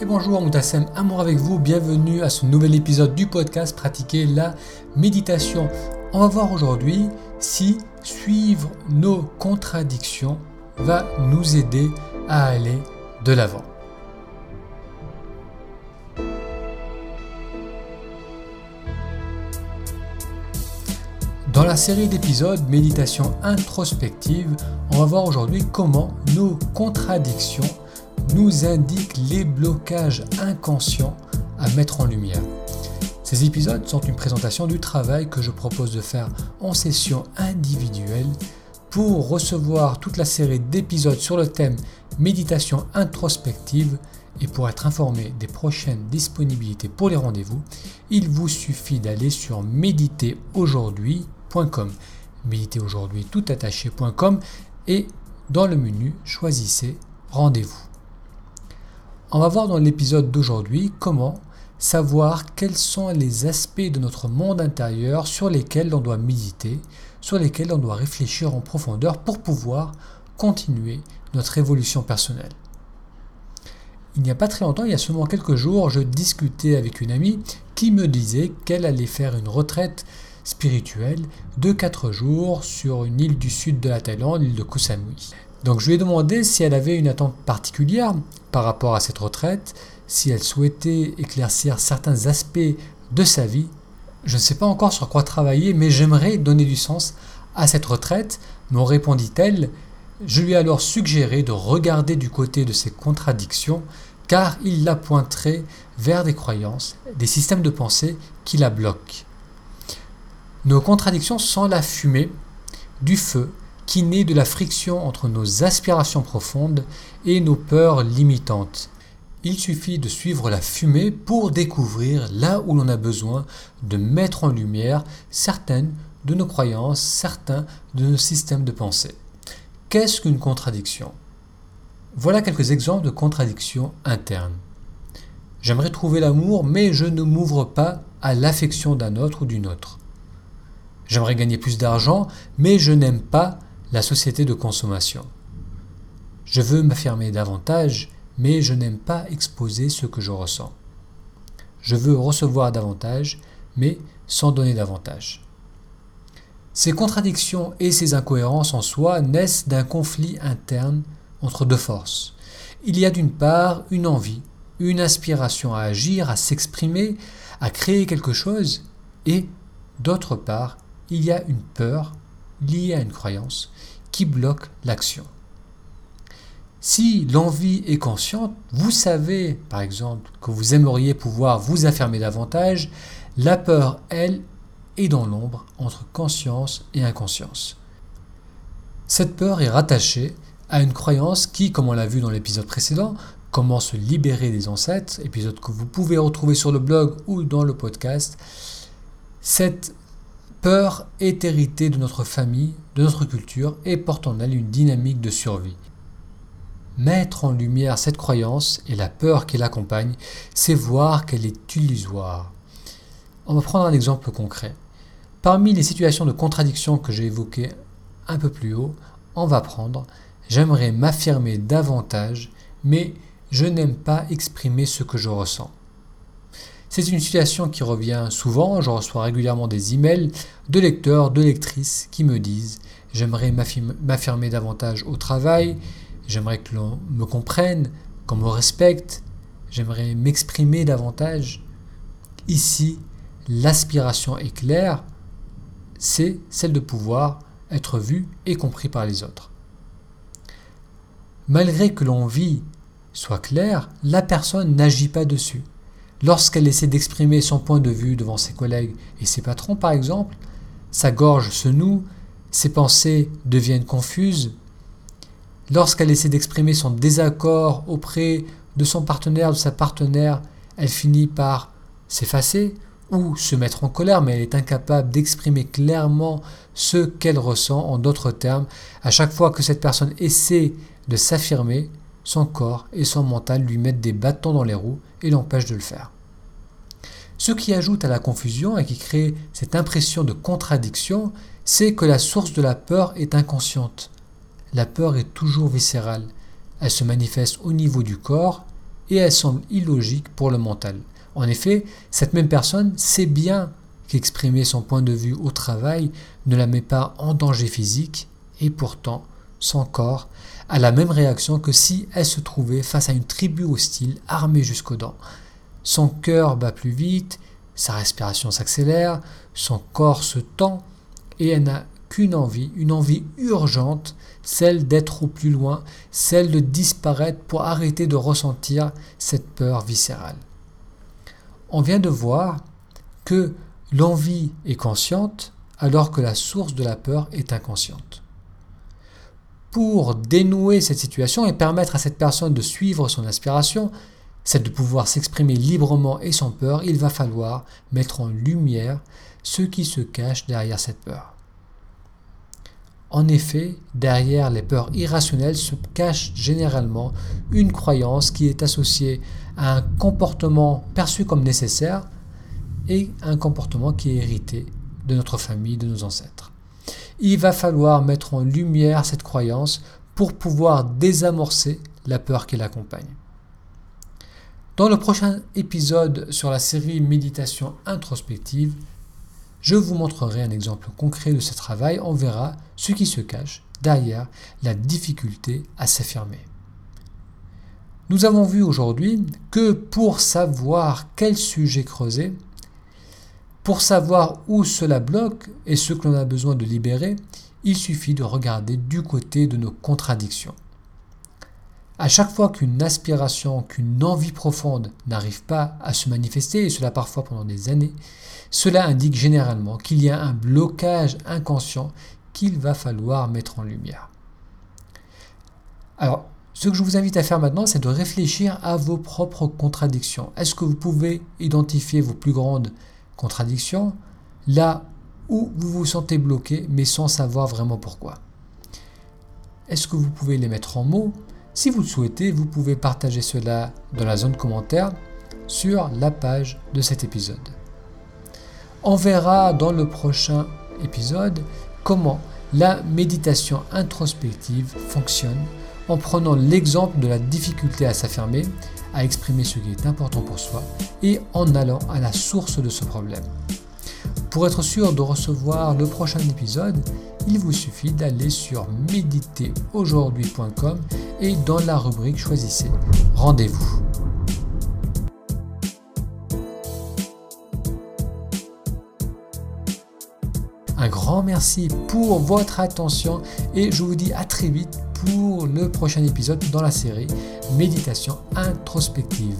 Et bonjour Moutassem, amour avec vous, bienvenue à ce nouvel épisode du podcast Pratiquer la méditation. On va voir aujourd'hui si suivre nos contradictions va nous aider à aller de l'avant. Dans la série d'épisodes Méditation introspective, on va voir aujourd'hui comment nos contradictions nous indiquent les blocages inconscients à mettre en lumière. Ces épisodes sont une présentation du travail que je propose de faire en session individuelle pour recevoir toute la série d'épisodes sur le thème méditation introspective et pour être informé des prochaines disponibilités pour les rendez-vous, il vous suffit d'aller sur méditeraujourd'hui.com Méditez aujourd'hui tout attaché.com et dans le menu choisissez rendez-vous. On va voir dans l'épisode d'aujourd'hui comment savoir quels sont les aspects de notre monde intérieur sur lesquels on doit méditer, sur lesquels on doit réfléchir en profondeur pour pouvoir continuer notre évolution personnelle. Il n'y a pas très longtemps, il y a seulement quelques jours, je discutais avec une amie qui me disait qu'elle allait faire une retraite spirituel de 4 jours sur une île du sud de la Thaïlande, l'île de Koh. Donc je lui ai demandé si elle avait une attente particulière par rapport à cette retraite, si elle souhaitait éclaircir certains aspects de sa vie. Je ne sais pas encore sur quoi travailler, mais j'aimerais donner du sens à cette retraite, me répondit-elle. Je lui ai alors suggéré de regarder du côté de ses contradictions, car il la pointerait vers des croyances, des systèmes de pensée qui la bloquent. Nos contradictions sont la fumée du feu qui naît de la friction entre nos aspirations profondes et nos peurs limitantes. Il suffit de suivre la fumée pour découvrir là où l'on a besoin de mettre en lumière certaines de nos croyances, certains de nos systèmes de pensée. Qu'est-ce qu'une contradiction? Voilà quelques exemples de contradictions internes. J'aimerais trouver l'amour, mais je ne m'ouvre pas à l'affection d'un autre ou d'une autre. J'aimerais gagner plus d'argent, mais je n'aime pas la société de consommation. Je veux m'affirmer davantage, mais je n'aime pas exposer ce que je ressens. Je veux recevoir davantage, mais sans donner davantage. Ces contradictions et ces incohérences en soi naissent d'un conflit interne entre deux forces. Il y a d'une part une envie, une aspiration à agir, à s'exprimer, à créer quelque chose, et d'autre part il y a une peur liée à une croyance qui bloque l'action. Si l'envie est consciente, vous savez par exemple que vous aimeriez pouvoir vous affirmer davantage, la peur, elle, est dans l'ombre entre conscience et inconscience. Cette peur est rattachée à une croyance qui, comme on l'a vu dans l'épisode précédent, comment se libérer des ancêtres, épisode que vous pouvez retrouver sur le blog ou dans le podcast, cette peur est héritée de notre famille, de notre culture et porte en elle une dynamique de survie. Mettre en lumière cette croyance et la peur qui l'accompagne, c'est voir qu'elle est illusoire. On va prendre un exemple concret. Parmi les situations de contradiction que j'ai évoquées un peu plus haut, on va prendre j'aimerais m'affirmer davantage, mais je n'aime pas exprimer ce que je ressens. C'est une situation qui revient souvent, je reçois régulièrement des emails de lecteurs, de lectrices qui me disent j'aimerais m'affirmer davantage au travail, j'aimerais que l'on me comprenne, qu'on me respecte, j'aimerais m'exprimer davantage. Ici, l'aspiration est claire, c'est celle de pouvoir être vu et compris par les autres. Malgré que l'envie soit claire, la personne n'agit pas dessus. Lorsqu'elle essaie d'exprimer son point de vue devant ses collègues et ses patrons, par exemple, sa gorge se noue, ses pensées deviennent confuses. Lorsqu'elle essaie d'exprimer son désaccord auprès de son partenaire, de sa partenaire, elle finit par s'effacer ou se mettre en colère, mais elle est incapable d'exprimer clairement ce qu'elle ressent. En d'autres termes, à chaque fois que cette personne essaie de s'affirmer, son corps et son mental lui mettent des bâtons dans les roues et l'empêchent de le faire. Ce qui ajoute à la confusion et qui crée cette impression de contradiction, c'est que la source de la peur est inconsciente. La peur est toujours viscérale. Elle se manifeste au niveau du corps et elle semble illogique pour le mental. En effet, cette même personne sait bien qu'exprimer son point de vue au travail ne la met pas en danger physique et pourtant son corps a la même réaction que si elle se trouvait face à une tribu hostile armée jusqu'aux dents. Son cœur bat plus vite, sa respiration s'accélère, son corps se tend et elle n'a qu'une envie, une envie urgente, celle d'être au plus loin, celle de disparaître pour arrêter de ressentir cette peur viscérale. On vient de voir que l'envie est consciente alors que la source de la peur est inconsciente. Pour dénouer cette situation et permettre à cette personne de suivre son aspiration, celle de pouvoir s'exprimer librement et sans peur, il va falloir mettre en lumière ce qui se cache derrière cette peur. En effet, derrière les peurs irrationnelles se cache généralement une croyance qui est associée à un comportement perçu comme nécessaire et un comportement qui est hérité de notre famille, de nos ancêtres. Il va falloir mettre en lumière cette croyance pour pouvoir désamorcer la peur qui l'accompagne. Dans le prochain épisode sur la série Méditation introspective, je vous montrerai un exemple concret de ce travail. On verra ce qui se cache derrière la difficulté à s'affirmer. Nous avons vu aujourd'hui que pour savoir quel sujet creuser, pour savoir où cela bloque et ce que l'on a besoin de libérer, il suffit de regarder du côté de nos contradictions. À chaque fois qu'une aspiration, qu'une envie profonde n'arrive pas à se manifester, et cela parfois pendant des années, cela indique généralement qu'il y a un blocage inconscient qu'il va falloir mettre en lumière. Alors, ce que je vous invite à faire maintenant, c'est de réfléchir à vos propres contradictions. Est-ce que vous pouvez identifier vos plus grandes contradictions là où vous vous sentez bloqué mais sans savoir vraiment pourquoi Est-ce que vous pouvez les mettre en mots? Si vous le souhaitez, vous pouvez partager cela dans la zone commentaire sur la page de cet épisode. On verra dans le prochain épisode comment la méditation introspective fonctionne en prenant l'exemple de la difficulté à s'affirmer, à exprimer ce qui est important pour soi et en allant à la source de ce problème. Pour être sûr de recevoir le prochain épisode, il vous suffit d'aller sur méditeraujourd'hui.com et dans la rubrique Choisissez, rendez-vous. Un grand merci pour votre attention et je vous dis à très vite pour le prochain épisode dans la série Méditation introspective.